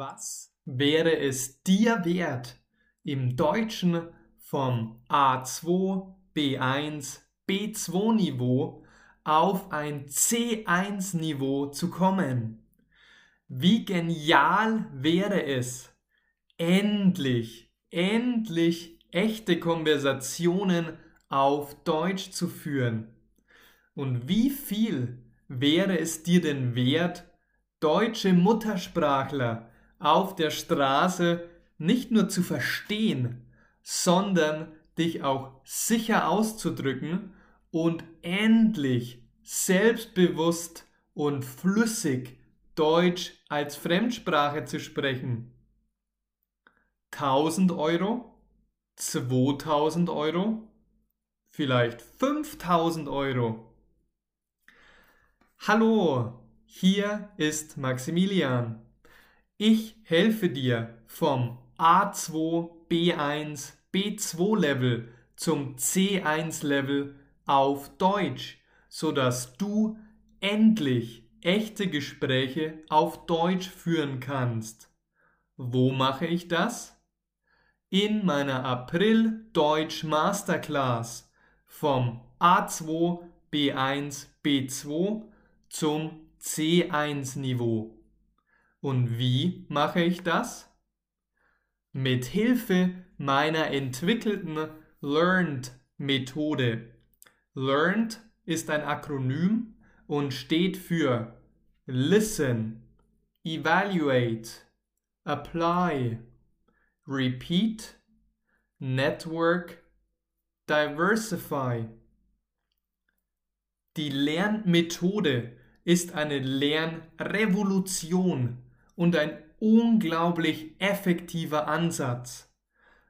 Was wäre es dir wert, im Deutschen vom A2, B1, B2 Niveau auf ein C1 Niveau zu kommen? Wie genial wäre es, endlich, endlich echte Konversationen auf Deutsch zu führen? Und wie viel wäre es dir denn wert, deutsche Muttersprachler auf der Straße nicht nur zu verstehen, sondern dich auch sicher auszudrücken und endlich selbstbewusst und flüssig Deutsch als Fremdsprache zu sprechen. 1000 Euro, 2000 Euro, vielleicht 5000 Euro. Hallo, hier ist Maximilian. Ich helfe dir vom A2, B1, B2 Level zum C1 Level auf Deutsch, sodass du endlich echte Gespräche auf Deutsch führen kannst. Wo mache ich das? In meiner April Deutsch Masterclass vom A2, B1, B2 zum C1 Niveau. Und wie mache ich das? Mit Hilfe meiner entwickelten Learned Methode. Learned ist ein Akronym und steht für Listen, Evaluate, Apply, Repeat, Network, Diversify. Die Lernmethode ist eine Lernrevolution und ein unglaublich effektiver Ansatz.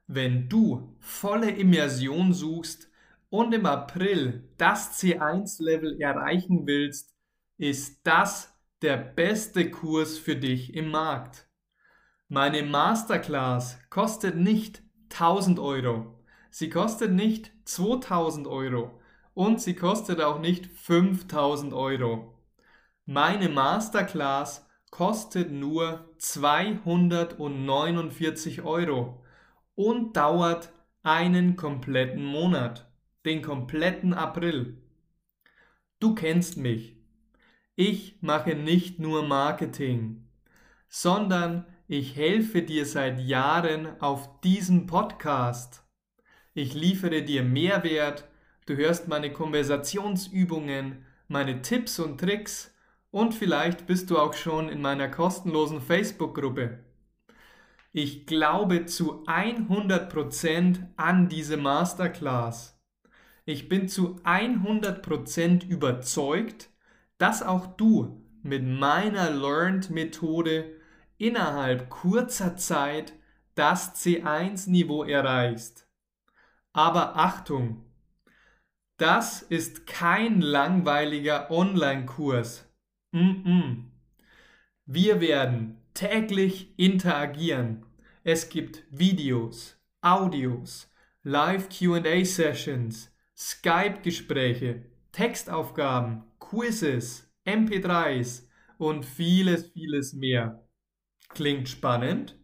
Wenn du volle Immersion suchst und im April das C1-Level erreichen willst, ist das der beste Kurs für dich im Markt. Meine Masterclass kostet nicht 1000 Euro. Sie kostet nicht 2000 Euro. Und sie kostet auch nicht 5000 Euro. Meine Masterclass kostet nur 249 Euro und dauert einen kompletten Monat, den kompletten April. Du kennst mich. Ich mache nicht nur Marketing, sondern ich helfe dir seit Jahren auf diesem Podcast. Ich liefere dir Mehrwert, du hörst meine Konversationsübungen, meine Tipps und Tricks und vielleicht bist du auch schon in meiner kostenlosen Facebook-Gruppe. Ich glaube zu 100% an diese Masterclass. Ich bin zu 100% überzeugt, dass auch du mit meiner Learned-Methode innerhalb kurzer Zeit das C1-Niveau erreichst. Aber Achtung, das ist kein langweiliger Online-Kurs Mm -mm. Wir werden täglich interagieren. Es gibt Videos, Audios, Live QA-Sessions, Skype-Gespräche, Textaufgaben, Quizzes, MP3s und vieles, vieles mehr. Klingt spannend?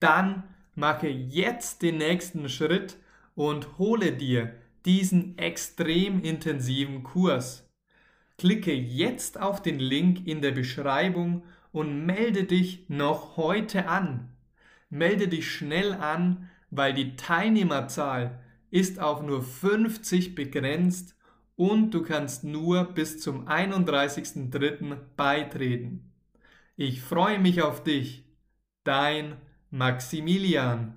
Dann mache jetzt den nächsten Schritt und hole dir diesen extrem intensiven Kurs. Klicke jetzt auf den Link in der Beschreibung und melde dich noch heute an. Melde dich schnell an, weil die Teilnehmerzahl ist auf nur 50 begrenzt und du kannst nur bis zum 31.03. beitreten. Ich freue mich auf dich. Dein Maximilian.